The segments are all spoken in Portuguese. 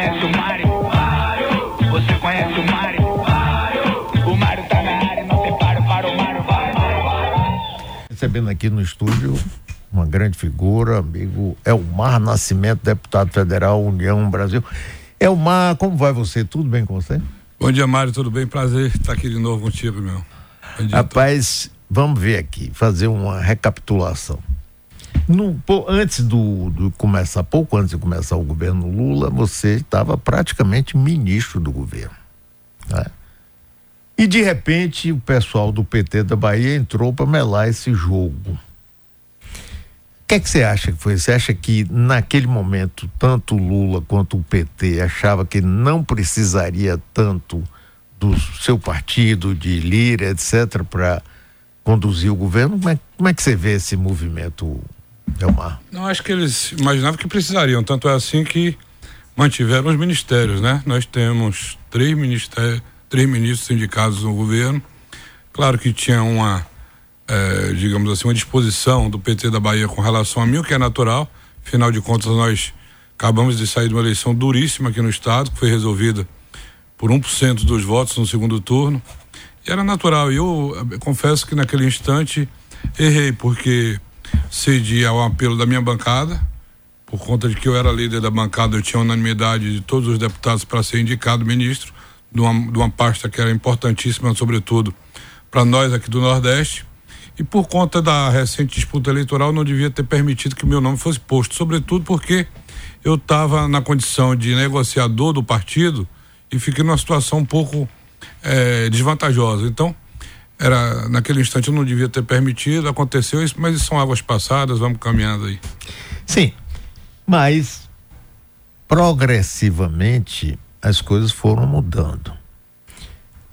conhece o Mário? Você conhece o Mário? O Mário tá na área, não tem paro para o Mário. Vai, vai, vai. Recebendo aqui no estúdio uma grande figura, amigo Elmar Nascimento, deputado federal, União Brasil. Elmar, como vai você? Tudo bem com você? Bom dia, Mário, tudo bem? Prazer estar aqui de novo contigo, meu. Bom dia, Rapaz, vamos ver aqui, fazer uma recapitulação. No, antes do, do começar, pouco antes de começar o governo Lula, você estava praticamente ministro do governo. né? E de repente o pessoal do PT da Bahia entrou para melar esse jogo. O que é que você acha que foi? Você acha que naquele momento tanto Lula quanto o PT achava que não precisaria tanto do seu partido, de Lira, etc., para conduzir o governo? Como é, como é que você vê esse movimento, Elmar? Não, acho que eles imaginavam que precisariam, tanto é assim que mantiveram os ministérios, né? Nós temos três ministérios, três ministros indicados no governo. Claro que tinha uma, eh, digamos assim, uma disposição do PT da Bahia com relação a mim, o que é natural. Afinal de contas, nós acabamos de sair de uma eleição duríssima aqui no estado, que foi resolvida por 1% dos votos no segundo turno. E era natural. E eu, eh, confesso que naquele instante errei, porque cedi ao apelo da minha bancada, por conta de que eu era líder da bancada, eu tinha unanimidade de todos os deputados para ser indicado ministro de uma, de uma pasta que era importantíssima, sobretudo para nós aqui do Nordeste. E por conta da recente disputa eleitoral, não devia ter permitido que meu nome fosse posto, sobretudo porque eu estava na condição de negociador do partido e fiquei numa situação um pouco eh, desvantajosa. Então, era naquele instante eu não devia ter permitido, aconteceu isso, mas são águas passadas, vamos caminhando aí. Sim, mas progressivamente as coisas foram mudando.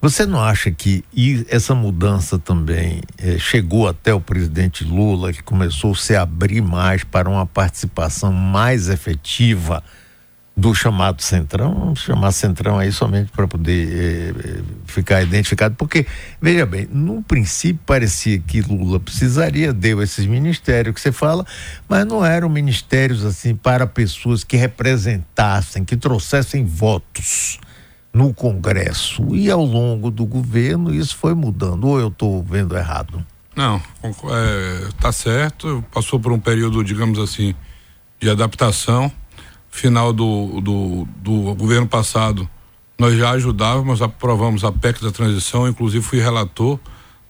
Você não acha que essa mudança também eh, chegou até o presidente Lula, que começou a se abrir mais para uma participação mais efetiva do chamado Centrão? Vamos chamar Centrão aí somente para poder eh, eh, ficar identificado, porque, veja bem, no princípio parecia que Lula precisaria, deu esses ministérios que você fala, mas não eram ministérios assim para pessoas que representassem, que trouxessem votos no Congresso. E ao longo do governo isso foi mudando, ou eu estou vendo errado? Não, é, tá certo. Passou por um período, digamos assim, de adaptação. Final do, do, do governo passado, nós já ajudávamos, aprovamos a PEC da transição, inclusive fui relator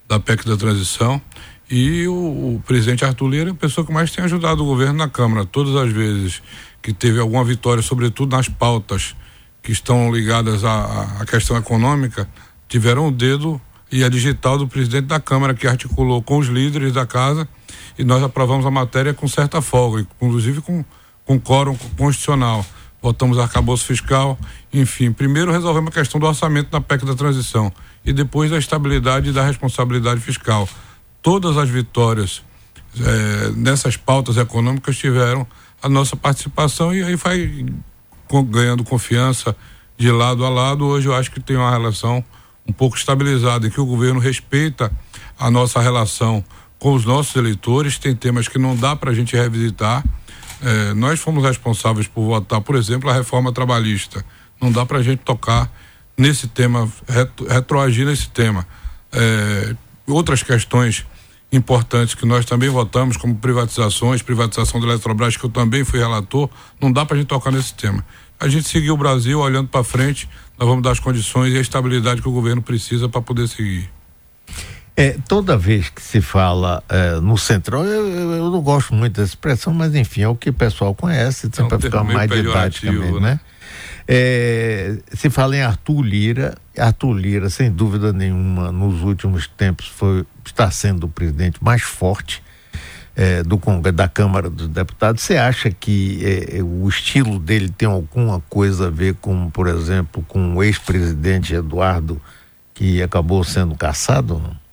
da PEC da transição. E o, o presidente Arthur Lira é a pessoa que mais tem ajudado o governo na Câmara. Todas as vezes que teve alguma vitória, sobretudo nas pautas que estão ligadas à, à- questão econômica, tiveram o dedo e a digital do presidente da Câmara, que articulou com os líderes da casa e nós aprovamos a matéria com certa folga, inclusive com, com quórum constitucional. Votamos arcabouço fiscal, enfim. Primeiro resolvemos a questão do orçamento na PEC da transição e depois a estabilidade e da responsabilidade fiscal. Todas as vitórias eh, nessas pautas econômicas tiveram a nossa participação e aí vai ganhando confiança de lado a lado. Hoje eu acho que tem uma relação um pouco estabilizada, em que o governo respeita a nossa relação com os nossos eleitores. Tem temas que não dá para a gente revisitar. Eh, nós fomos responsáveis por votar, por exemplo, a reforma trabalhista. Não dá para a gente tocar nesse tema, retro, retroagir nesse tema. Eh, outras questões importantes que nós também votamos, como privatizações, privatização da Eletrobras, que eu também fui relator, não dá para a gente tocar nesse tema. A gente seguir o Brasil olhando para frente, nós vamos dar as condições e a estabilidade que o governo precisa para poder seguir. É, toda vez que se fala é, no centrão, eu, eu- não gosto muito dessa expressão, mas enfim, é o que o pessoal conhece, um para ficar termo meio mais didaticamente, né? né? É, se fala em Arthur Lira, Arthur Lira, sem dúvida nenhuma, nos últimos tempos foi, está sendo o presidente mais forte é, do da Câmara dos Deputados. Você acha que é, o estilo dele tem alguma coisa a ver com, por exemplo, com o ex-presidente Eduardo, que acabou sendo caçado? Não?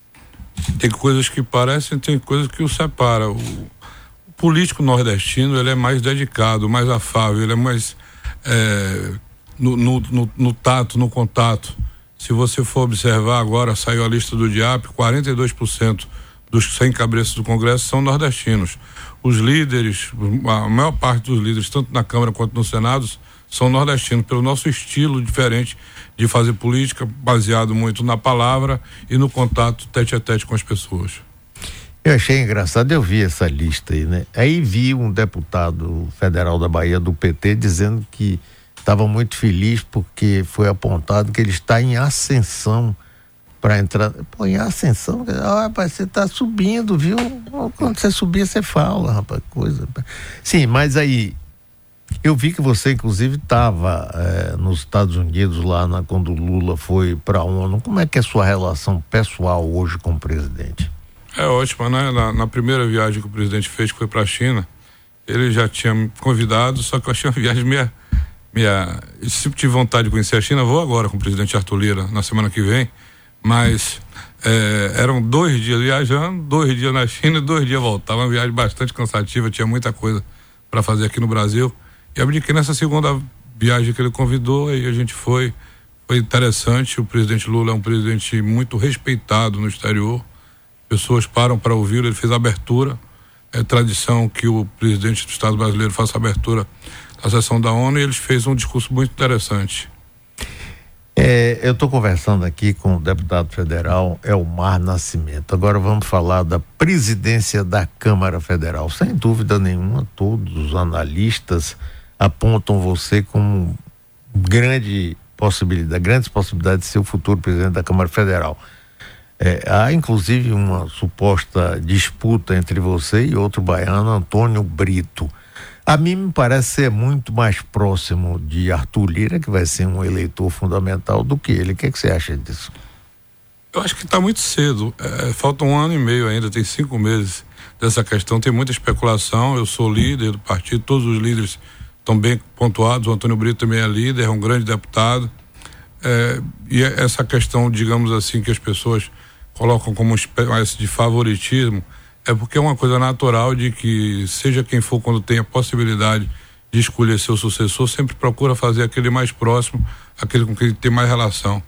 Tem coisas que parecem, tem coisas que o separa. O, o político nordestino ele é mais dedicado, mais afável, ele é mais é, no, no, no, no tato, no contato. Se você for observar agora, saiu a lista do DIAP, 42% dos 100 cabeças do Congresso são nordestinos. os líderes, a maior parte dos líderes, tanto na Câmara quanto no Senado, são nordestinos, pelo nosso estilo diferente de fazer política, baseado muito na palavra e no contato tete a tete com as pessoas. Eu achei engraçado, eu vi essa lista aí, né? Aí vi um deputado federal da Bahia do PT dizendo que estava muito feliz porque foi apontado que ele está em ascensão para entrar. Pô, em ascensão, ah, rapaz, você está subindo, viu? Quando você subir, você fala, rapaz, coisa. Sim, mas aí eu vi que você, inclusive, estava é, nos Estados Unidos lá na, quando Lula foi para a ONU. Como é que é a sua relação pessoal hoje com o presidente? É ótima, né? Na, na primeira viagem que o presidente fez, que foi para a China, ele já tinha me convidado, só que eu achei uma viagem meia. meia eu sempre tive vontade de conhecer a China, vou agora com o presidente Arthur Lira, na semana que vem, mas é, eram dois dias viajando, dois dias na China e dois dias voltava. Uma viagem bastante cansativa, tinha muita coisa para fazer aqui no Brasil. E abdiquei nessa segunda viagem que ele convidou, aí a gente foi. Foi interessante. O presidente Lula é um presidente muito respeitado no exterior pessoas param para ouvir, ele fez a abertura. É tradição que o presidente do Estado brasileiro faça a abertura da sessão da ONU e ele fez um discurso muito interessante. É, eu estou conversando aqui com o deputado federal Elmar Nascimento. Agora vamos falar da presidência da Câmara Federal. Sem dúvida nenhuma, todos os analistas apontam você como grande possibilidade, grandes possibilidades de ser o futuro presidente da Câmara Federal. É, há inclusive uma suposta disputa entre você e outro baiano, Antônio Brito. A mim me parece ser muito mais próximo de Arthur Lira, que vai ser um eleitor fundamental, do que ele. O que, é que você acha disso? Eu acho que está muito cedo. É, falta um ano e meio ainda, tem cinco meses dessa questão. Tem muita especulação. Eu sou líder do partido, todos os líderes estão bem pontuados. O Antônio Brito também é líder, é um grande deputado. É, e essa questão, digamos assim, que as pessoas colocam como uma espécie de favoritismo, é porque é uma coisa natural de que, seja quem for, quando tem a possibilidade de escolher seu sucessor, sempre procura fazer aquele mais próximo, aquele com quem tem mais relação.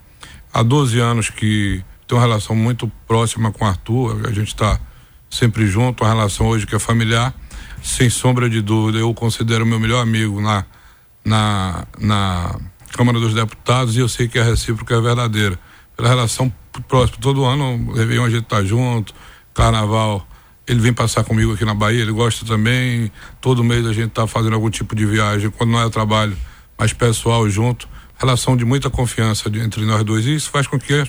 Há 12 anos que tem uma relação muito próxima com o Arthur, a gente está sempre junto, uma relação hoje que é familiar, sem sombra de dúvida, eu considero meu melhor amigo na, na, na Câmara dos Deputados e eu sei que a recíproca é verdadeira. Pela relação próximo. Todo ano, Réveillon a gente tá junto, Carnaval. Ele vem passar comigo aqui na Bahia, ele gosta também. Todo mês a gente tá fazendo algum tipo de viagem, quando não é trabalho, mas pessoal junto. Relação de muita confiança de, entre nós dois. E isso faz com que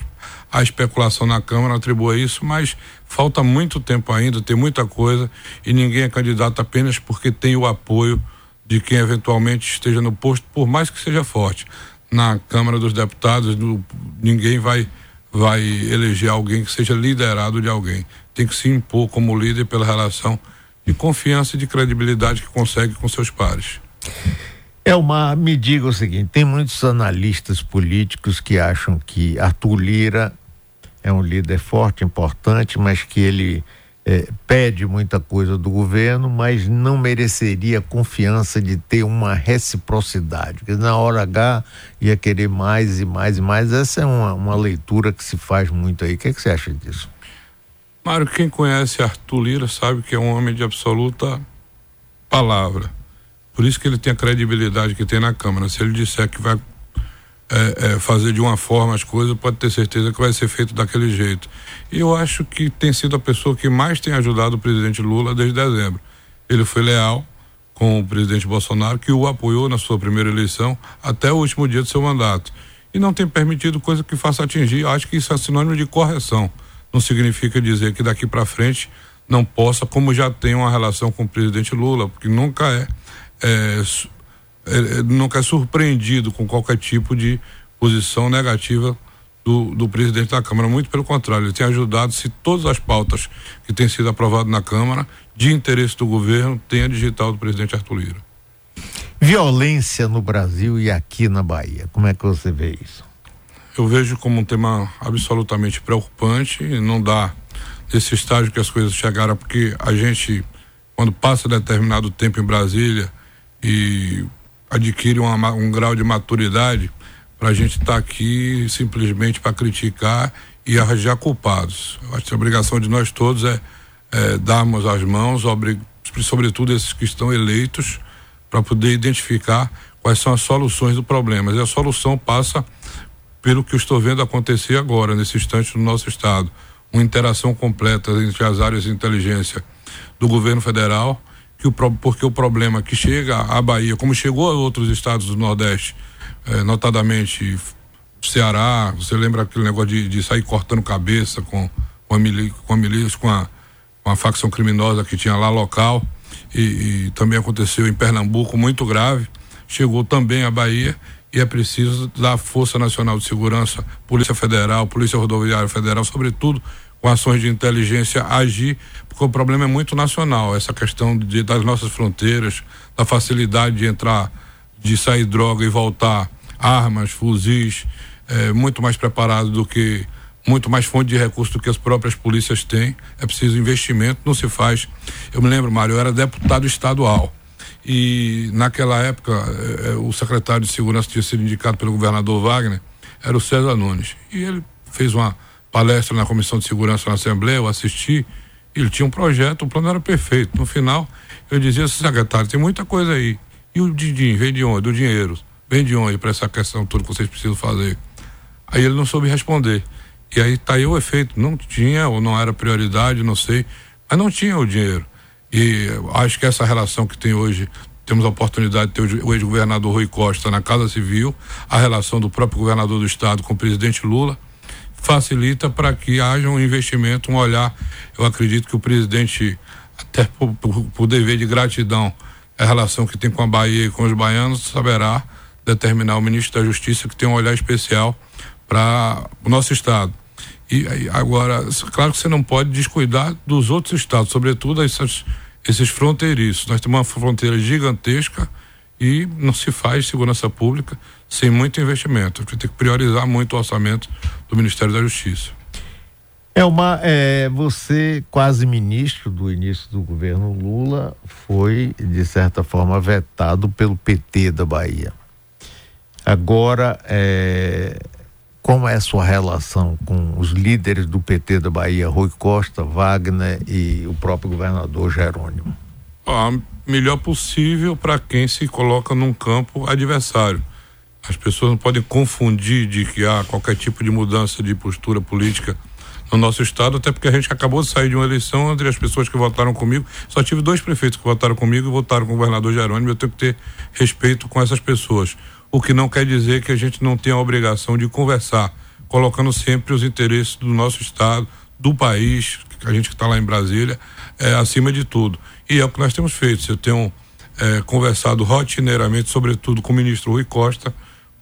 a especulação na Câmara atribua isso, mas falta muito tempo ainda, tem muita coisa e ninguém é candidato apenas porque tem o apoio de quem eventualmente esteja no posto, por mais que seja forte. Na Câmara dos Deputados, no, ninguém vai vai eleger alguém que seja liderado de alguém. Tem que se impor como líder pela relação de confiança e de credibilidade que consegue com seus pares. Elmar, me diga o seguinte: tem muitos analistas políticos que acham que Arthur Lira é um líder forte, importante, mas que ele é, pede muita coisa do governo, mas não mereceria confiança de ter uma reciprocidade, porque na hora H ia querer mais e mais e mais. Essa é uma, uma leitura que se faz muito aí. O que, é que você acha disso? Mário, quem conhece Arthur Lira sabe que é um homem de absoluta palavra. Por isso que ele tem a credibilidade que tem na Câmara. Se ele disser que vai é, é, fazer de uma forma as coisas, pode ter certeza que vai ser feito daquele jeito. E eu acho que tem sido a pessoa que mais tem ajudado o presidente Lula desde dezembro. Ele foi leal com o presidente Bolsonaro, que o apoiou na sua primeira eleição até o último dia do seu mandato. E não tem permitido coisa que faça atingir. Eu acho que isso é sinônimo de correção. Não significa dizer que daqui para frente não possa, como já tem uma relação com o presidente Lula, porque nunca é, é é, é, nunca é surpreendido com qualquer tipo de posição negativa do, do, presidente da Câmara. Muito pelo contrário, ele tem ajudado se todas as pautas que têm sido aprovadas na Câmara, de interesse do governo, tem a digital do presidente Arthur Lira. Violência no Brasil e aqui na Bahia, como é que você vê isso? Eu vejo como um tema absolutamente preocupante, não dá nesse estágio que as coisas chegaram, porque a gente, quando passa determinado tempo em Brasília e adquire uma, um grau de maturidade para a gente estar tá aqui simplesmente para criticar e arranjar culpados. Eu acho que a obrigação de nós todos é, é darmos as mãos, sobretudo esses que estão eleitos, para poder identificar quais são as soluções do problema. E a solução passa pelo que eu estou vendo acontecer agora, nesse instante no nosso estado. Uma interação completa entre as áreas de inteligência do governo federal, que o, porque o problema que chega à Bahia, como chegou a outros estados do Nordeste, eh, notadamente Ceará, você lembra aquele negócio de, de sair cortando cabeça com, com a milícia, com a, milícia, com a, com a facção criminosa que tinha lá local, e, e também aconteceu em Pernambuco, muito grave, chegou também à Bahia e é preciso da Força Nacional de Segurança, Polícia Federal, Polícia Rodoviária Federal, sobretudo com ações de inteligência agir, porque o problema é muito nacional, essa questão de, das nossas fronteiras, da facilidade de entrar, de sair droga e voltar, armas, fuzis, é, muito mais preparado do que muito mais fonte de recursos do que as próprias polícias têm. É preciso investimento, não se faz. Eu me lembro, Mário, eu era deputado estadual. E naquela época, eh, o secretário de segurança tinha sido indicado pelo governador Wagner, era o César Nunes. E ele fez uma palestra na Comissão de Segurança na Assembleia, eu assisti, ele tinha um projeto, o plano era perfeito. No final, eu dizia, secretário, tem muita coisa aí. E o din vem de onde? Do dinheiro. Vem de onde para essa questão toda que vocês precisam fazer? Aí ele não soube responder. E aí tá aí o efeito. Não tinha ou não era prioridade, não sei, mas não tinha o dinheiro. E acho que essa relação que tem hoje, temos a oportunidade de ter o ex-governador Rui Costa na Casa Civil, a relação do próprio governador do estado com o presidente Lula, facilita para que haja um investimento, um olhar. Eu acredito que o presidente, até por, por, por dever de gratidão, a relação que tem com a Bahia e com os baianos, saberá determinar o ministro da Justiça que tem um olhar especial para o nosso estado. E agora, claro que você não pode descuidar dos outros estados, sobretudo essas, esses fronteiriços. Nós temos uma fronteira gigantesca e não se faz segurança pública sem muito investimento. A gente tem que priorizar muito o orçamento do Ministério da Justiça. É uma, é, você quase ministro do início do governo Lula foi de certa forma vetado pelo PT da Bahia. Agora é, como é a sua relação com os líderes do PT da Bahia, Rui Costa, Wagner e o próprio governador Jerônimo? A melhor possível para quem se coloca num campo adversário. As pessoas não podem confundir de que há qualquer tipo de mudança de postura política no nosso estado, até porque a gente acabou de sair de uma eleição entre as pessoas que votaram comigo. Só tive dois prefeitos que votaram comigo e votaram com o governador Jerônimo. Eu tenho que ter respeito com essas pessoas o que não quer dizer que a gente não tenha a obrigação de conversar, colocando sempre os interesses do nosso Estado, do país, a gente que está lá em Brasília, é, acima de tudo. E é o que nós temos feito. Eu tenho é, conversado rotineiramente, sobretudo com o ministro Rui Costa,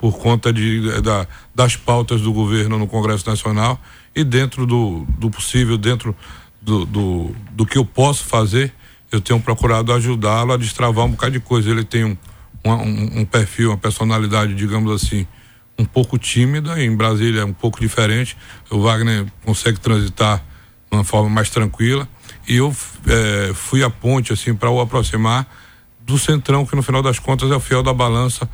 por conta de, da, das pautas do governo no Congresso Nacional e dentro do, do possível, dentro do, do, do que eu posso fazer, eu tenho procurado ajudá-lo a destravar um bocado de coisa. Ele tem um, um, um, perfil, uma personalidade, digamos assim, um pouco tímida. Em Brasília é um pouco diferente. O Wagner consegue transitar de uma forma mais tranquila. E eu é, fui a ponte, assim, para o aproximar do Centrão, que no final das contas é o fiel da balança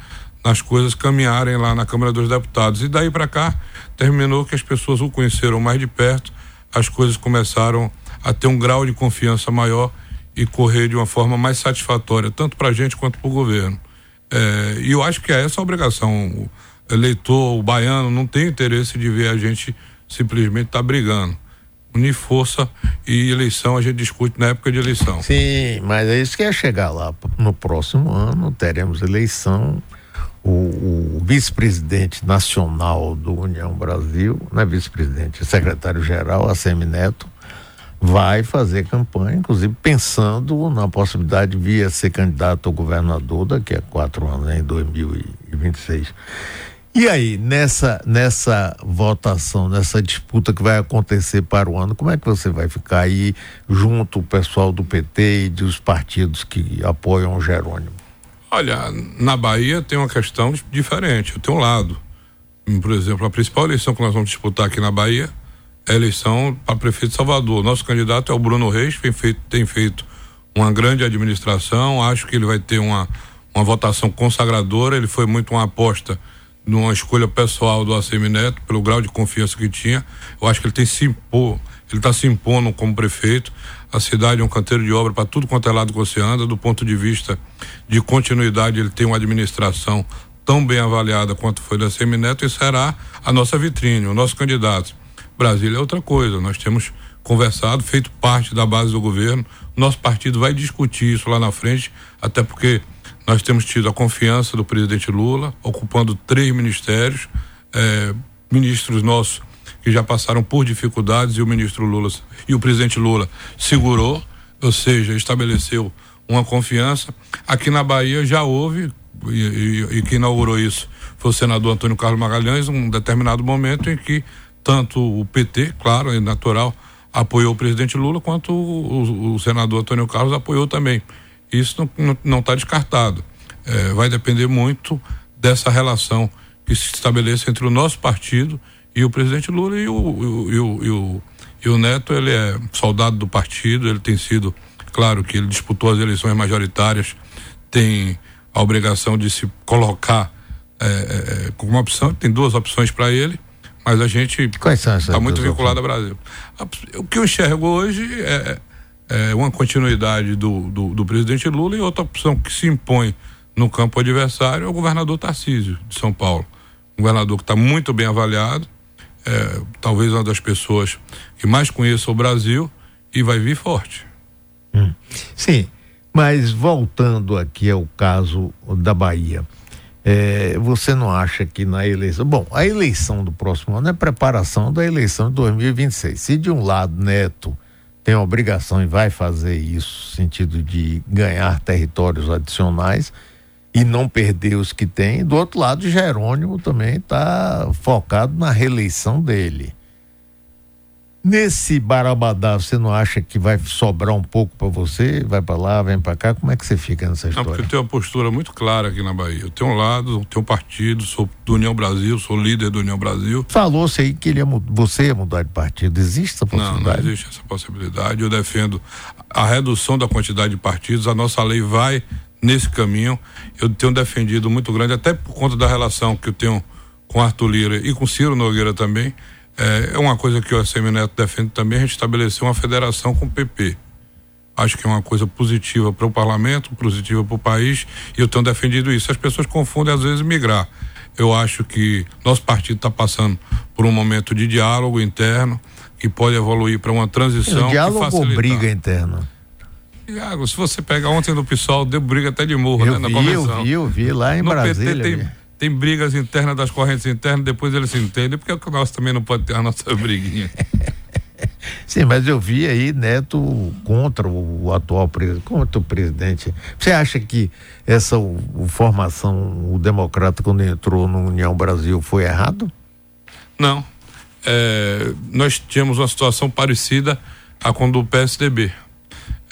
nas coisas caminharem lá na Câmara dos Deputados. E daí para cá, terminou que as pessoas o conheceram mais de perto, as coisas começaram a ter um grau de confiança maior e correr de uma forma mais satisfatória, tanto para a gente quanto para o governo. É, e eu acho que é essa a obrigação. O eleitor, o baiano, não tem interesse de ver a gente simplesmente estar tá brigando. Unir força e eleição a gente discute na época de eleição. Sim, mas é isso que é chegar lá. No próximo ano teremos eleição. O, o vice-presidente nacional do União Brasil, não é vice-presidente, secretário-geral, a Semineto, vai fazer campanha, inclusive pensando na possibilidade de vir a ser candidato ao governador daqui a quatro anos, em 2026. E aí, nessa, nessa votação, nessa disputa que vai acontecer para o ano, como é que você vai ficar aí junto o pessoal do PT e dos partidos que apoiam o Jerônimo? Olha, na Bahia tem uma questão diferente. Eu tenho um lado. Por exemplo, a principal eleição que nós vamos disputar aqui na Bahia a eleição para prefeito de Salvador. Nosso candidato é o Bruno Reis, tem feito, tem feito uma grande administração, acho que ele vai ter uma, uma votação consagradora, ele foi muito uma aposta numa escolha pessoal do ACM Neto, pelo grau de confiança que tinha. Eu acho que ele tem se impor, ele está se impondo como prefeito. A cidade é um canteiro de obra para tudo quanto é lado que você anda. Do ponto de vista de continuidade, ele tem uma administração tão bem avaliada quanto foi da Semineto e será a nossa vitrine, o nosso candidato. Brasília é outra coisa. Nós temos conversado, feito parte da base do governo. Nosso partido vai discutir isso lá na frente, até porque nós temos tido a confiança do presidente Lula, ocupando três ministérios, eh, ministros nossos que já passaram por dificuldades e o ministro Lula e o presidente Lula segurou, ou seja, estabeleceu uma confiança. Aqui na Bahia já houve, e, e, e quem inaugurou isso foi o senador Antônio Carlos Magalhães, um determinado momento em que tanto o PT, claro, é natural, apoiou o presidente Lula, quanto o, o, o senador Antônio Carlos apoiou também. Isso não está descartado. É, vai depender muito dessa relação que se estabeleça entre o nosso partido e o presidente Lula e o, e o, e o, e o Neto, ele é soldado do partido, ele tem sido, claro que ele disputou as eleições majoritárias, tem a obrigação de se colocar é, é, é como opção, tem duas opções para ele, mas a gente está muito vinculado ao Brasil. O que eu enxergo hoje é, é uma continuidade do, do, do, presidente Lula e outra opção que se impõe no campo adversário é o governador Tarcísio, de São Paulo. Um governador que está muito bem avaliado, é, talvez uma das pessoas que mais conheça o Brasil e vai vir forte. Hum. Sim, mas voltando aqui ao caso da Bahia, é, você não acha que na eleição. Bom, a eleição do próximo ano é preparação da eleição de 2026. Se de um lado Neto tem obrigação e vai fazer isso, no sentido de ganhar territórios adicionais, e não perder os que tem. Do outro lado, Jerônimo também está focado na reeleição dele. Nesse barabadá, você não acha que vai sobrar um pouco para você? Vai para lá, vem para cá? Como é que você fica nessa história? Não, porque eu tenho uma postura muito clara aqui na Bahia. Eu tenho um lado, tenho um partido, sou do União Brasil, sou líder do União Brasil. Falou-se aí que ele ia, você ia mudar de partido. Existe essa possibilidade? Não, não existe essa possibilidade. Eu defendo a redução da quantidade de partidos. A nossa lei vai nesse caminho. Eu tenho defendido muito grande, até por conta da relação que eu tenho com Arthur Lira e com Ciro Nogueira também. É, é uma coisa que o Neto defende também, a gente estabeleceu uma federação com o PP. Acho que é uma coisa positiva para o parlamento, positiva para o país, e eu tenho defendido isso. As pessoas confundem às vezes migrar. Eu acho que nosso partido está passando por um momento de diálogo interno que pode evoluir para uma transição. O diálogo ou briga interna? Iago, se você pega ontem no PSOL, deu briga até de morro, eu né? Na vi, convenção. Eu vi, eu vi lá em no Brasília. PT tem, tem brigas internas das correntes internas, depois eles se entendem, porque o nosso também não pode ter a nossa briguinha. Sim, mas eu vi aí Neto contra o, atual presidente, contra o presidente. Você acha que essa o, o formação, o democrata quando entrou no União Brasil foi errado? Não. É, nós tínhamos uma situação parecida a quando o PSDB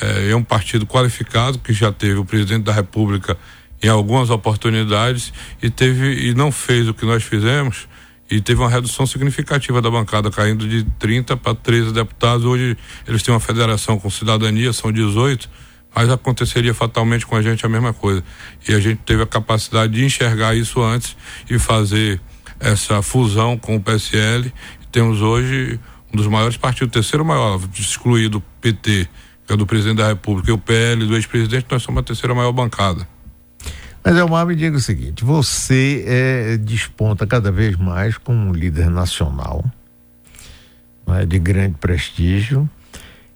é, é um partido qualificado que já teve o presidente da República em algumas oportunidades e teve e não fez o que nós fizemos e teve uma redução significativa da bancada, caindo de 30 para 13 deputados. Hoje eles têm uma federação com cidadania, são 18, mas aconteceria fatalmente com a gente a mesma coisa. E a gente teve a capacidade de enxergar isso antes e fazer essa fusão com o PSL. temos hoje um dos maiores partidos, o terceiro maior, excluído PT que é do presidente da República, e o PL do ex-presidente, nós somos a terceira maior bancada. Mas Elmar me diga o seguinte: você é, desponta cada vez mais como um líder nacional, é, de grande prestígio.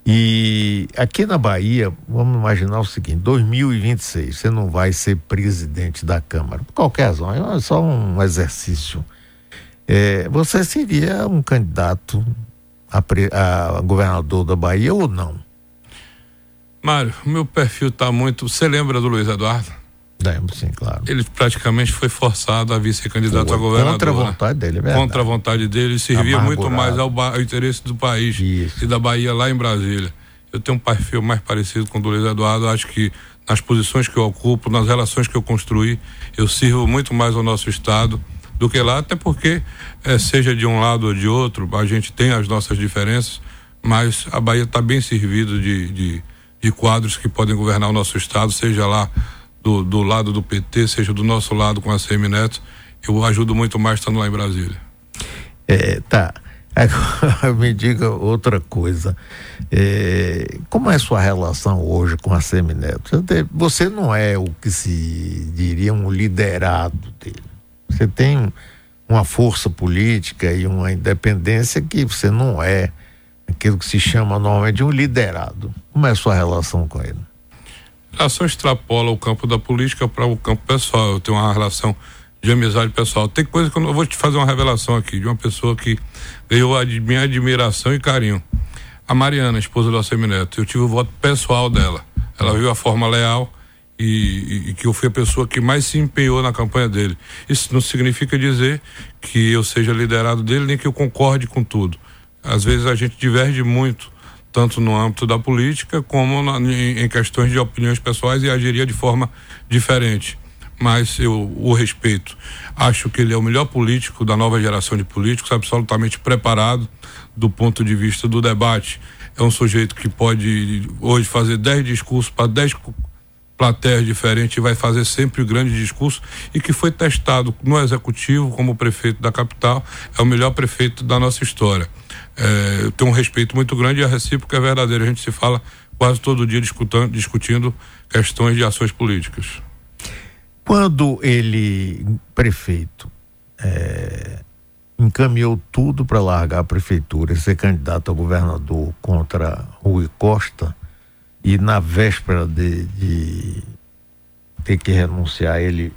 E aqui na Bahia, vamos imaginar o seguinte: 2026, você não vai ser presidente da Câmara, por qualquer razão, é só um exercício. É, você seria um candidato a, a governador da Bahia ou não? Mário, o meu perfil está muito. Você lembra do Luiz Eduardo? Lembro, sim, claro. Ele praticamente foi forçado a vir ser candidato a governador. Contra a vontade dele, é verdade. Contra a vontade dele, servia muito mais ao, ao, interesse do país Isso. e da Bahia lá em Brasília. Eu tenho um perfil mais parecido com o do Luiz Eduardo. Acho que nas posições que eu ocupo, nas relações que eu construí, eu sirvo muito mais ao nosso Estado do que lá, até porque, é, seja de um lado ou de outro, a gente tem as nossas diferenças, mas a Bahia está bem servida de, de de quadros que podem governar o nosso estado, seja lá do, do lado do PT, seja do nosso lado com a CM Neto. Eu ajudo muito mais estando lá em Brasília. É, tá. Agora, me diga outra coisa. É, como é sua relação hoje com a Semineto? Você não é o que se diria um liderado dele. Você tem uma força política e uma independência que você não é aquilo que se chama normalmente um liderado. Como é a sua relação com ele? A relação extrapola o campo da política para o campo pessoal. Eu tenho uma relação de amizade pessoal. Tem coisa que eu, eu vou te fazer uma revelação aqui de uma pessoa que ganhou a minha admiração e carinho. A Mariana, esposa do Assemineto. Eu tive o voto pessoal dela. Ela viu a forma leal e, e, que eu fui a pessoa que mais se empenhou na campanha dele. Isso não significa dizer que eu seja liderado dele, nem que eu concorde com tudo. Às vezes a gente diverge muito, tanto no âmbito da política como na, em, em, questões de opiniões pessoais e agiria de forma diferente. Mas eu o respeito. Acho que ele é o melhor político da nova geração de políticos, absolutamente preparado do ponto de vista do debate. É um sujeito que pode hoje fazer dez discursos para dez plateias diferentes e vai fazer sempre o grande discurso e que foi testado no executivo como prefeito da capital, é o melhor prefeito da nossa história. É, eu tenho um respeito muito grande e a recíproca é verdadeira. A gente se fala quase todo dia discutindo, discutindo questões de ações políticas. Quando ele, prefeito, é, encaminhou tudo para largar a prefeitura e ser candidato a governador contra Rui Costa, e na véspera de, de ter que renunciar, ele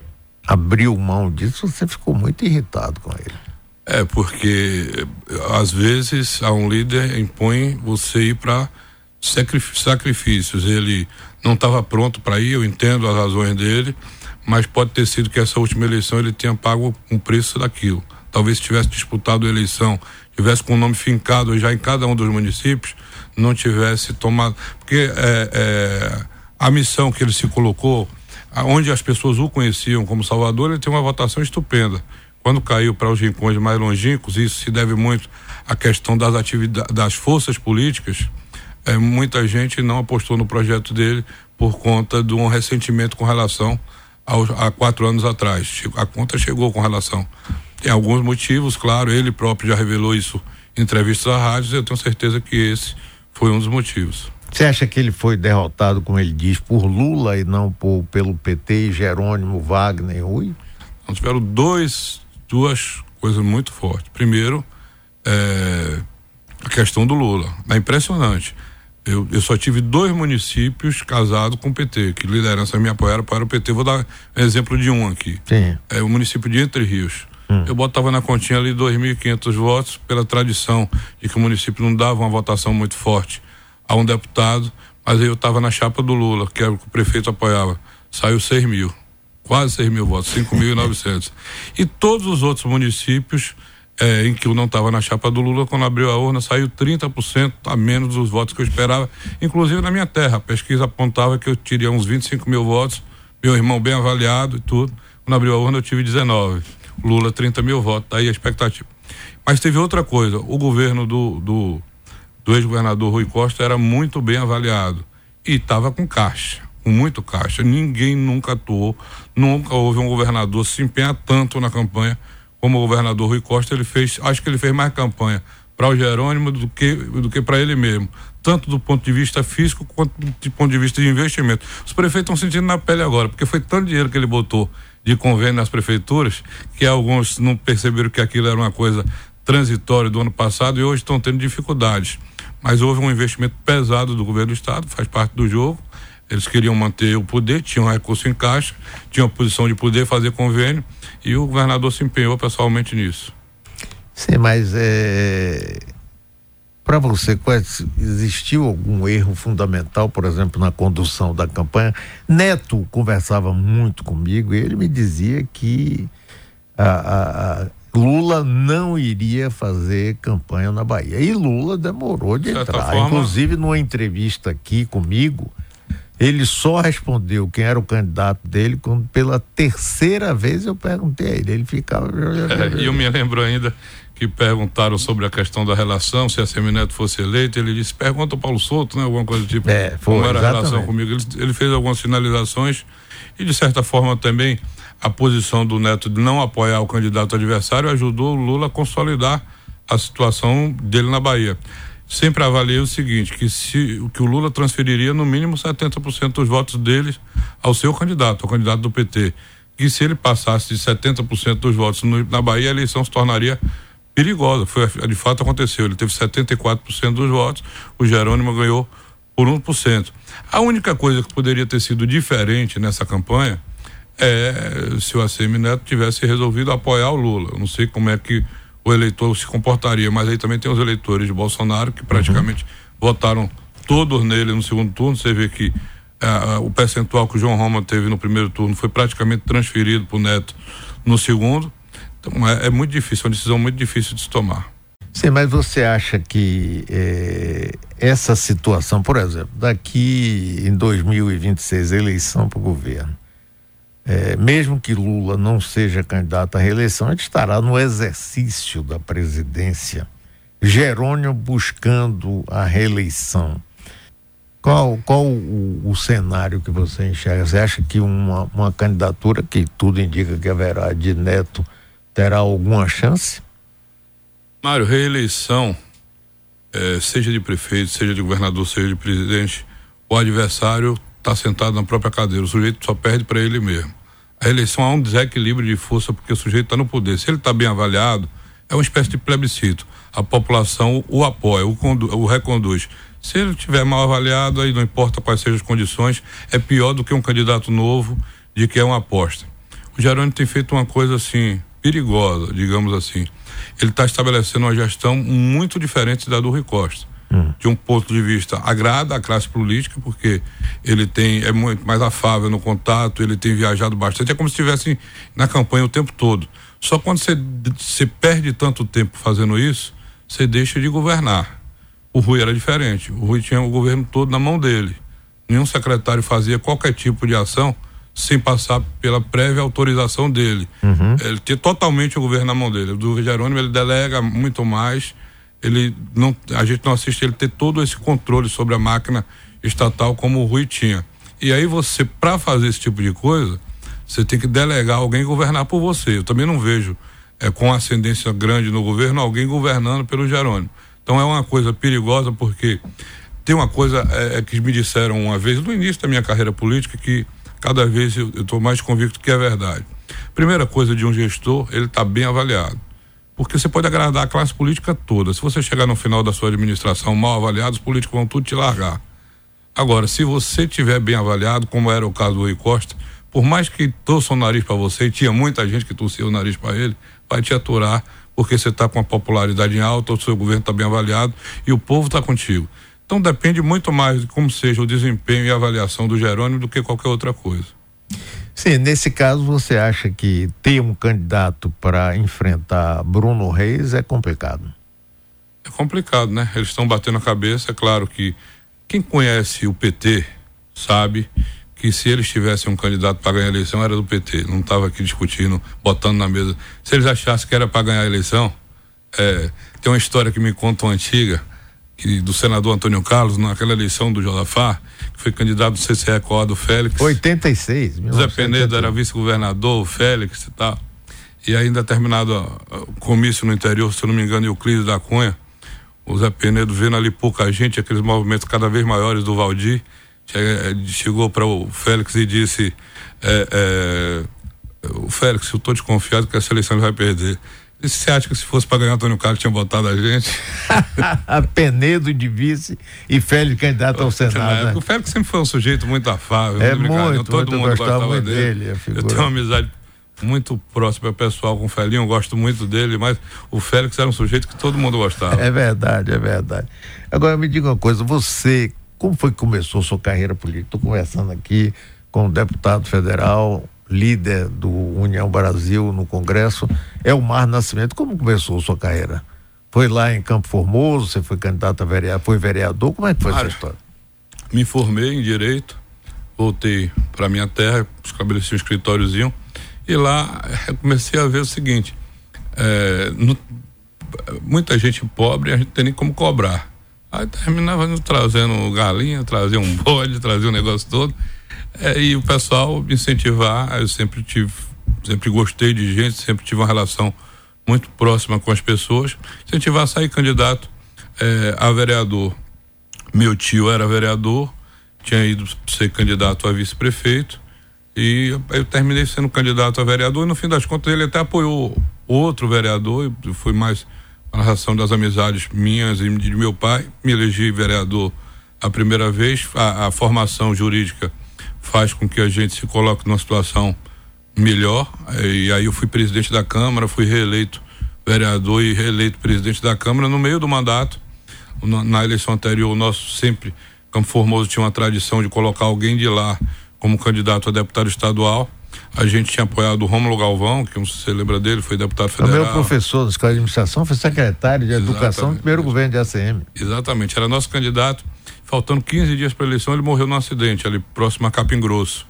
abriu mão disso, você ficou muito irritado com ele. É, porque às vezes a um líder impõe você ir para sacrifícios. Ele não estava pronto para ir, eu entendo as razões dele, mas pode ter sido que essa última eleição ele tenha pago um preço daquilo. Talvez se tivesse disputado a eleição, tivesse com o nome fincado já em cada um dos municípios, não tivesse tomado. Porque é, é, a missão que ele se colocou, onde as pessoas o conheciam como Salvador, ele tem uma votação estupenda. Quando caiu para os rincões mais longínquos, isso se deve muito à questão das atividades, das forças políticas. É, muita gente não apostou no projeto dele por conta de um ressentimento com relação aos, a quatro anos atrás. A conta chegou com relação. Tem alguns motivos, claro, ele próprio já revelou isso em entrevistas à rádio, eu tenho certeza que esse foi um dos motivos. Você acha que ele foi derrotado, como ele diz, por Lula e não por, pelo PT, Jerônimo, Wagner, Rui? Então, tiveram dois duas coisas muito fortes. Primeiro, é, a questão do Lula. É impressionante. Eu, eu só tive dois municípios casados com o PT, que liderança me apoiaram para o PT. Vou dar um exemplo de um aqui. Sim. É o município de Entre Rios. Hum. Eu botava na continha ali 2.500 votos, pela tradição de que o município não dava uma votação muito forte a um deputado, mas eu estava na chapa do Lula, que era o que o prefeito apoiava. Saiu 6 mil quase 6 mil votos, 5.900. e todos os outros municípios é, em que eu não estava na chapa do Lula, quando abriu a urna, saiu 30% a menos dos votos que eu esperava, inclusive na minha terra. A pesquisa apontava que eu teria uns 25 mil votos, meu irmão bem avaliado e tudo. Quando abriu a urna, eu tive 19. Lula, 30 mil votos, daí tá a expectativa. Mas teve outra coisa: o governo do, do, do ex-governador Rui Costa era muito bem avaliado e estava com caixa com muito caixa. Ninguém nunca atuou, nunca houve um governador se empenhar tanto na campanha como o governador Rui Costa. Ele fez, acho que ele fez mais campanha para o Jerônimo do que, do que para ele mesmo, tanto do ponto de vista físico quanto do ponto de vista de investimento. Os prefeitos estão sentindo na pele agora, porque foi tanto dinheiro que ele botou de convênio nas prefeituras que alguns não perceberam que aquilo era uma coisa transitória do ano passado e hoje estão tendo dificuldades. Mas houve um investimento pesado do governo do estado, faz parte do jogo eles queriam manter o poder, tinham recurso em caixa, tinham a posição de poder fazer convênio e o governador se empenhou pessoalmente nisso. Sim, mas é, para você, existiu algum erro fundamental, por exemplo, na condução da campanha? Neto conversava muito comigo e ele me dizia que a, a, a Lula não iria fazer campanha na Bahia. E Lula demorou de, de entrar. Forma... Inclusive, numa entrevista aqui comigo, ele só respondeu quem era o candidato dele quando pela terceira vez eu perguntei a ele. Ele ficava. É, e eu me lembro ainda que perguntaram sobre a questão da relação, se a Semineto fosse eleito, ele disse, pergunta ao Paulo Souto, né? Alguma coisa do tipo. É, foi, como era exatamente. a relação comigo. Ele, ele, fez algumas sinalizações e, de certa forma, também a posição do Neto de não apoiar o candidato adversário ajudou o Lula a consolidar a situação dele na Bahia. Sempre avaliei o seguinte, que se que o Lula transferiria no mínimo 70% dos votos deles ao seu candidato, ao candidato do PT. E se ele passasse de 70% dos votos no, na Bahia, a eleição se tornaria perigosa. Foi de fato aconteceu. Ele teve 74% dos votos, o Jerônimo ganhou por 1%. A única coisa que poderia ter sido diferente nessa campanha é se o ACM Neto tivesse resolvido apoiar o Lula. Eu não sei como é que o eleitor se comportaria, mas aí também tem os eleitores de Bolsonaro que praticamente uhum. votaram todos nele no segundo turno. Você vê que uh, o percentual que o João Roma teve no primeiro turno foi praticamente transferido para o Neto no segundo. Então é, é, muito difícil, é uma decisão muito difícil de se tomar. Sim, mas você acha que eh, essa situação, por exemplo, daqui em 2026, eleição para o governo, eh, mesmo que Lula não seja candidato à reeleição, ele estará no exercício da presidência. Jerônimo buscando a reeleição. Qual, qual o, o, cenário que você enxerga? Você acha que uma, uma candidatura, que tudo indica que haverá de Neto, terá alguma chance? Mário, reeleição, é, seja de prefeito, seja de governador, seja de presidente, o adversário está sentado na própria cadeira, o sujeito só perde para ele mesmo. A eleição há um desequilíbrio de força porque o sujeito está no poder. Se ele está bem avaliado, é uma espécie de plebiscito. A população o apoia, o, o reconduz. Se ele estiver mal avaliado, aí não importa quais sejam as condições, é pior do que um candidato novo de que é uma aposta. O Jerônimo tem feito uma coisa assim, perigosa, digamos assim ele está estabelecendo uma gestão muito diferente da do Rui Costa. Hum. De um ponto de vista, agrada a classe política, porque ele tem é muito mais afável no contato, ele tem viajado bastante, é como se estivesse na campanha o tempo todo. Só quando você, você perde tanto tempo fazendo isso, você deixa de governar. O Rui era diferente. O Rui tinha o governo todo na mão dele. Nenhum secretário fazia qualquer tipo de ação sem passar pela prévia autorização dele. Uhum. Ele tinha totalmente o governo na mão dele. Do Jerônimo ele delega muito mais. Ele não, a gente não assiste ele ter todo esse controle sobre a máquina estatal como o Rui tinha. E aí você, para fazer esse tipo de coisa, você tem que delegar alguém governar por você. Eu também não vejo é, com ascendência grande no governo alguém governando pelo Jerônimo. Então é uma coisa perigosa porque tem uma coisa é, é que me disseram uma vez no início da minha carreira política que cada vez eu estou mais convicto que é verdade. Primeira coisa de um gestor, ele está bem avaliado. Porque você pode agradar a classe política toda. Se você chegar no final da sua administração mal avaliado, os políticos vão tudo te largar. Agora, se você tiver bem avaliado, como era o caso do Rui Costa, por mais que torça o nariz para você, e tinha muita gente que torcia o nariz para ele, vai te aturar, porque você está com a popularidade em alta, o seu governo está bem avaliado e o povo está contigo. Então depende muito mais de como seja o desempenho e avaliação do Jerônimo do que qualquer outra coisa. Sim, nesse caso você acha que ter um candidato para enfrentar Bruno Reis é complicado? É complicado, né? Eles estão batendo a cabeça, é claro que quem conhece o PT sabe que se eles tivessem um candidato para ganhar a eleição era do PT, não estava aqui discutindo, botando na mesa. Se eles achassem que era para ganhar a eleição, é, tem uma história que me contam antiga, do senador Antônio Carlos, naquela eleição do Josafá, que foi candidato do CCE com do Félix. 86, Zé Penedo era vice-governador, o Félix e tal. E ainda terminado o comício no interior, se eu não me engano, Euclides da Cunha, o Zé Penedo vendo ali pouca gente, aqueles movimentos cada vez maiores do Valdir, chegou para o Félix e disse: é, é, O Félix, eu estou desconfiado que essa eleição ele vai perder. Você acha que se fosse para ganhar Antônio Carlos tinha votado a gente? Penedo de vice e Félix candidato ao Senado. Né? O Félix sempre foi um sujeito muito afável. É muito, todo muito, mundo gostava muito dele. dele eu tenho uma amizade muito próxima pessoal com o Felinho, eu gosto muito dele, mas o Félix era um sujeito que todo mundo gostava. É verdade, é verdade. Agora me diga uma coisa, você, como foi que começou sua carreira política? Estou conversando aqui com um deputado federal, líder do União Brasil no Congresso, é o Mar Nascimento. Como começou sua carreira? Foi lá em Campo Formoso, você foi candidato a vereador, foi vereador, como é que foi Cara, essa história? Me formei em Direito, voltei para minha terra, estabeleci um escritóriozinho e lá eh, comecei a ver o seguinte, é, no, muita gente pobre, a gente não tem nem como cobrar. Aí terminava trazendo galinha, trazia um bode, trazia um negócio todo é, e o pessoal incentivar, eu sempre tive, sempre gostei de gente, sempre tive uma relação muito próxima com as pessoas, incentivar a sair candidato é, a vereador. Meu tio era vereador, tinha ido ser candidato a vice-prefeito e eu terminei sendo candidato a vereador e no fim das contas ele até apoiou outro vereador e foi mais a razão das amizades minhas e de meu pai. Me elegi vereador a primeira vez. A, a, formação jurídica faz com que a gente se coloque numa situação melhor. E aí eu fui presidente da Câmara, fui reeleito vereador e reeleito presidente da Câmara no meio do mandato. Na, eleição anterior, o nosso sempre, Campo Formoso, tinha uma tradição de colocar alguém de lá como candidato a deputado estadual. A gente tinha apoiado o Rômulo Galvão, que você lembra dele, foi deputado federal. Também o professor da Escola de Administração, foi secretário de. Educação do primeiro governo de ACM. Exatamente, era nosso candidato. Faltando 15 dias para a eleição, ele morreu num acidente ali próximo a Capim Grosso.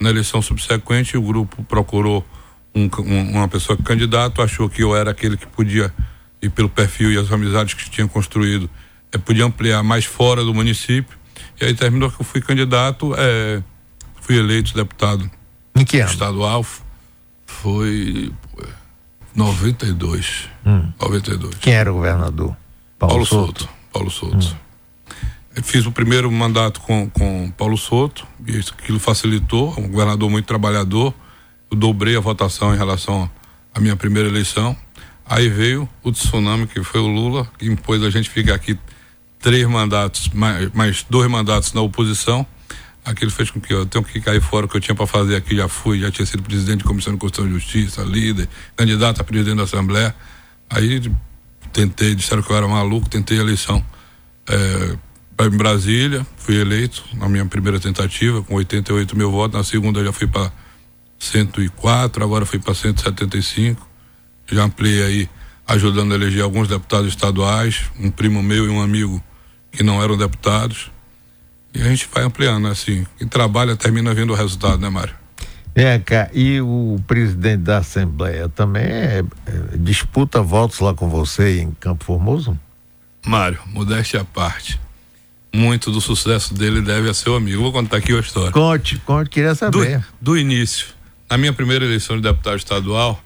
Na eleição subsequente, o grupo procurou um, um, uma pessoa candidato, achou que eu era aquele que podia, e pelo perfil e as amizades que tinha construído, é, podia ampliar mais fora do município. E aí terminou que eu fui candidato, é, fui eleito deputado em que ano? Estadual foi 92. Hum. 92. Quem era o governador? Paulo, Paulo Souto. Souto. Paulo Souto. Hum. Fiz o primeiro mandato com, com Paulo Souto, e aquilo facilitou, um governador muito trabalhador. Eu dobrei a votação em relação à minha primeira eleição. Aí veio o tsunami, que foi o Lula, que impôs a gente ficar aqui três mandatos, mais, mais dois mandatos na oposição aquilo fez com que eu tenho que cair fora o que eu tinha para fazer aqui, já fui, já tinha sido presidente de comissão de Constituição e Justiça, líder, candidato a presidente da Assembleia. Aí tentei, disseram que eu era maluco, tentei a eleição é, em Brasília, fui eleito na minha primeira tentativa, com 88 mil votos, na segunda já fui para 104, agora fui para 175. Já ampliei aí, ajudando a eleger alguns deputados estaduais, um primo meu e um amigo que não eram deputados. E a gente vai ampliando, assim. Quem trabalha termina vendo o resultado, né, Mário? É, cara, e o presidente da Assembleia também é, é, disputa votos lá com você em Campo Formoso? Mário, modéstia à parte. Muito do sucesso dele deve a seu amigo. Vou contar aqui a história. Conte, conte, queria saber. Do, do início. Na minha primeira eleição de deputado estadual,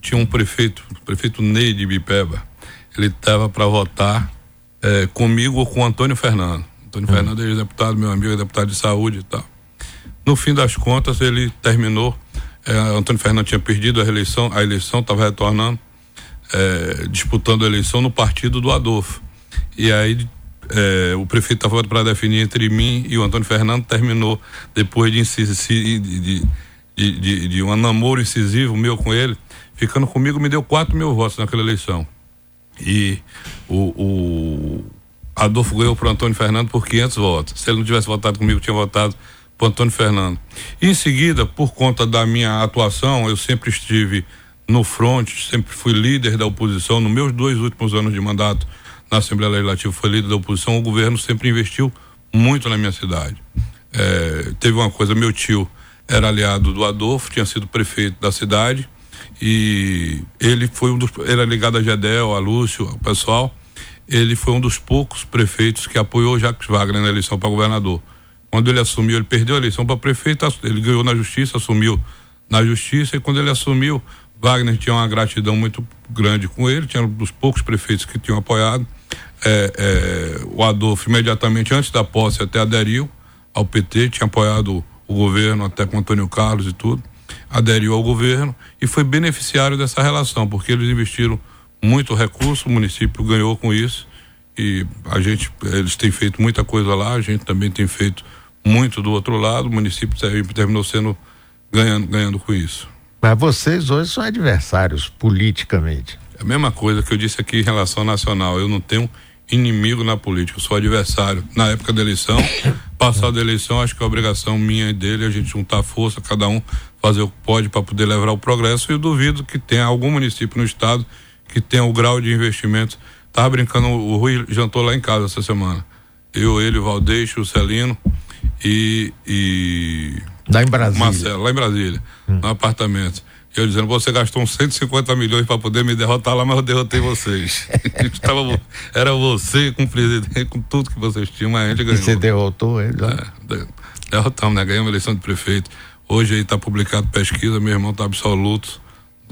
tinha um prefeito, o prefeito Ney de Bipeba. Ele estava para votar é, comigo ou com o Antônio Fernando. Antônio hum. Fernando é deputado, meu amigo, é deputado de saúde e tal. No fim das contas, ele terminou. É, Antônio Fernando tinha perdido a eleição, a eleição estava retornando, é, disputando a eleição no partido do Adolfo. E aí é, o prefeito estava para definir entre mim e o Antônio Fernando, terminou depois de, de, de, de, um namoro incisivo meu com ele, ficando comigo, me deu 4 mil votos naquela eleição. E o, o Adolfo ganhou para Antônio Fernando por 500 votos. Se ele não tivesse votado comigo, tinha votado para Antônio Fernando. Em seguida, por conta da minha atuação, eu sempre estive no front, sempre fui líder da oposição. Nos meus dois últimos anos de mandato na Assembleia Legislativa, fui líder da oposição. O governo sempre investiu muito na minha cidade. É, teve uma coisa, meu tio era aliado do Adolfo, tinha sido prefeito da cidade e ele foi um dos, era ligado a Gedel, a Lúcio, o pessoal ele foi um dos poucos prefeitos que apoiou Jacques Wagner na eleição para governador. Quando ele assumiu, ele perdeu a eleição para prefeito, ele ganhou na justiça, assumiu na justiça, e quando ele assumiu, Wagner tinha uma gratidão muito grande com ele, tinha um dos poucos prefeitos que tinham apoiado. É, é, o Adolfo, imediatamente antes da posse, até aderiu ao PT, tinha apoiado o governo, até com Antônio Carlos e tudo, aderiu ao governo e foi beneficiário dessa relação, porque eles investiram muito recurso, o município ganhou com isso e a gente, eles têm feito muita coisa lá, a gente também tem feito muito do outro lado, o município terminou sendo ganhando, ganhando com isso. Mas vocês hoje são adversários politicamente. É a mesma coisa que eu disse aqui em relação nacional, eu não tenho inimigo na política, eu sou adversário. Na época da eleição, passada a eleição, acho que é obrigação minha e dele a gente juntar força, cada um fazer o que pode para poder levar o progresso e eu duvido que tenha algum município no estado que tem o grau de investimento. Tava brincando, o Rui jantou lá em casa essa semana. Eu, ele, o Valdeixo, o Celino e, e. Lá em Brasília. Marcelo, lá em Brasília, hum. no apartamento. Eu dizendo, você gastou uns 150 milhões para poder me derrotar lá, mas eu derrotei vocês. Estava, era você com o presidente, com tudo que vocês tinham, mas a gente ganhou. E você derrotou ele? É, derrotamos, né? Ganhamos a eleição de prefeito. Hoje aí está publicado pesquisa, meu irmão está absoluto.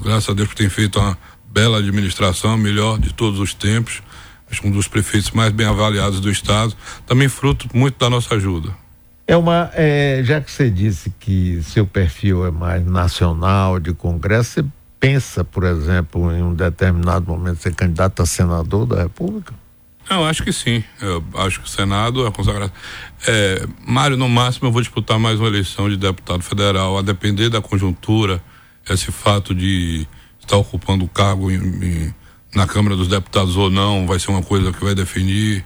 Graças a Deus que tem feito uma bela administração, melhor de todos os tempos, acho que um dos prefeitos mais bem avaliados do estado, também fruto muito da nossa ajuda. É uma, é, já que você disse que seu perfil é mais nacional, de congresso, você pensa, por exemplo, em um determinado momento ser candidato a senador da República? Eu acho que sim. Eu acho que o Senado é consagrado. É, Mário, no máximo, eu vou disputar mais uma eleição de deputado federal, a depender da conjuntura, esse fato de estar ocupando o cargo em, em, na Câmara dos Deputados ou não, vai ser uma coisa que vai definir.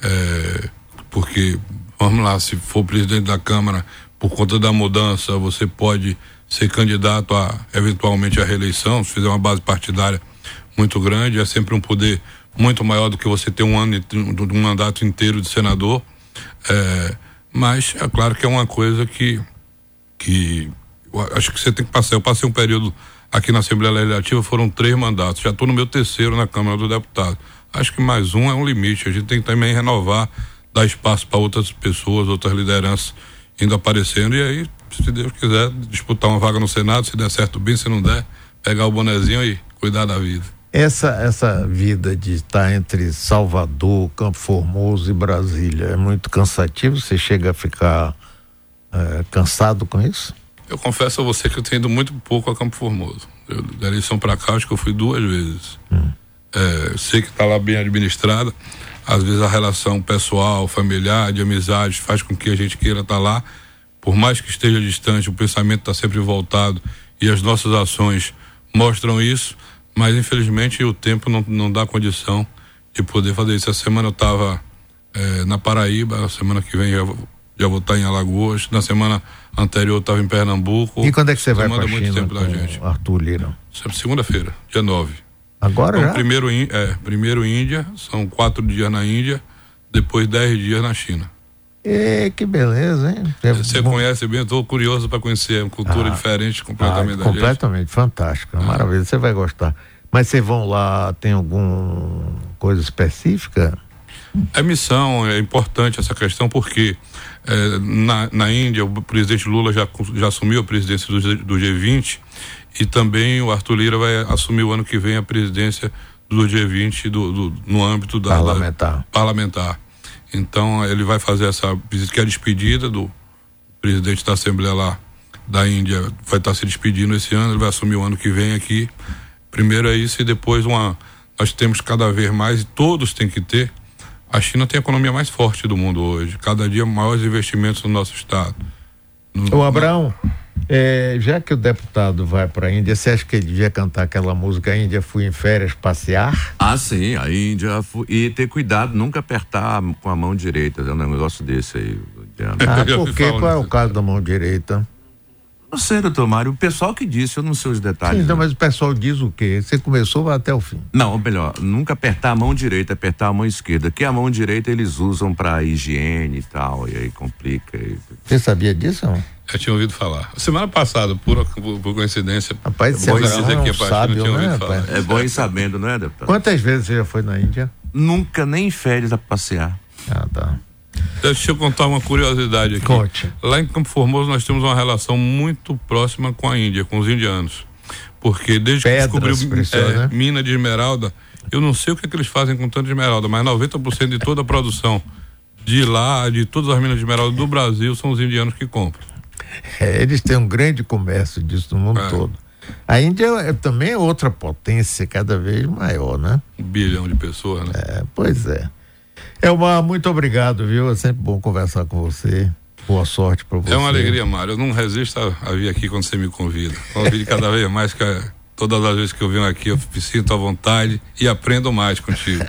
É, porque, vamos lá, se for presidente da Câmara, por conta da mudança, você pode ser candidato a eventualmente a reeleição, se fizer uma base partidária muito grande, é sempre um poder muito maior do que você ter um ano um mandato inteiro de senador. É, mas é claro que é uma coisa que que acho que você tem que passar. Eu passei um período aqui na Assembleia Legislativa, foram três mandatos. Já estou no meu terceiro na Câmara do Deputado. Acho que mais um é um limite. A gente tem que também renovar, dar espaço para outras pessoas, outras lideranças indo aparecendo. E aí, se Deus quiser, disputar uma vaga no Senado, se der certo bem, se não der, pegar o bonezinho e cuidar da vida. Essa, essa vida de estar entre Salvador, Campo Formoso e Brasília é muito cansativo? Você chega a ficar é, cansado com isso? Eu confesso a você que eu tenho ido muito pouco a Campo Formoso. Eu, da eleição para cá, acho que eu fui duas vezes. Hum. É, sei que está lá bem administrada. Às vezes a relação pessoal, familiar, de amizade faz com que a gente queira estar tá lá. Por mais que esteja distante, o pensamento está sempre voltado e as nossas ações mostram isso mas infelizmente o tempo não, não dá condição de poder fazer isso. Essa semana eu estava é, na Paraíba, a semana que vem já, já vou estar em Alagoas, na semana anterior eu estava em Pernambuco. E quando é que você vai para muito tempo da gente. Arthur Lira? Segunda-feira, dia 9. Agora então, já? Primeiro, é, primeiro Índia, são quatro dias na Índia, depois dez dias na China. E, que beleza, hein? É Você bom. conhece bem, estou curioso para conhecer, uma cultura ah, diferente completamente ah, Completamente, fantástica, ah. maravilha, você vai gostar. Mas vocês vão lá, tem alguma coisa específica? É missão, é importante essa questão, porque é, na, na Índia o presidente Lula já, já assumiu a presidência do, do G20 e também o Arthur Lira vai assumir o ano que vem a presidência do G20 do, do no âmbito da parlamentar. Da, parlamentar. Então ele vai fazer essa visita que é a despedida do presidente da Assembleia lá da Índia, vai estar se despedindo esse ano, ele vai assumir o ano que vem aqui. Primeiro é isso e depois uma nós temos cada vez mais e todos têm que ter. A China tem a economia mais forte do mundo hoje, cada dia maiores investimentos no nosso estado. No, o Abraão, é, já que o deputado vai para a Índia, você acha que ele devia cantar aquela música Índia fui em férias passear? Ah, sim, a Índia fui, e ter cuidado, nunca apertar com a mão direita, é um negócio desse aí. Ah, por quê? Qual é o caso da mão direita? Não sei, doutor Mário, o pessoal que disse, eu não sei os detalhes. Sim, então, mas o pessoal diz o quê? Você começou vai até o fim. Não, melhor, nunca apertar a mão direita, apertar a mão esquerda, que a mão direita eles usam para higiene e tal, e aí complica. E... Você sabia disso? Não? Eu tinha ouvido falar. Semana passada, por, por coincidência. Rapaz, é bom dizer que a sábio, não tinha ouvido né, falar. É bom ir sabendo, não é, deputado? Quantas vezes você já foi na Índia? Nunca, nem em férias a passear. Ah, tá. Deixa eu contar uma curiosidade aqui. Conte. Lá em Campo Formoso nós temos uma relação muito próxima com a Índia, com os indianos. Porque desde Pedras, que descobriu é, né? mina de esmeralda, eu não sei o que, é que eles fazem com tanta esmeralda, mas 90% de toda a produção de lá, de todas as minas de esmeralda do Brasil, são os indianos que compram. É, eles têm um grande comércio disso no mundo é. todo. A Índia é, também é outra potência cada vez maior, né? Um bilhão de pessoas, né? É, pois é. Elmar, muito obrigado, viu? É sempre bom conversar com você. Boa sorte para você. É uma alegria, Mário. Eu não resisto a, a, vir aqui quando você me convida. Convide cada vez mais que a, todas as vezes que eu venho aqui eu me sinto à vontade e aprendo mais contigo.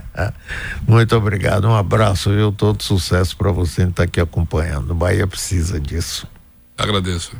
muito obrigado. Um abraço, viu? Todo sucesso para você que está aqui acompanhando. O Bahia precisa disso. Agradeço.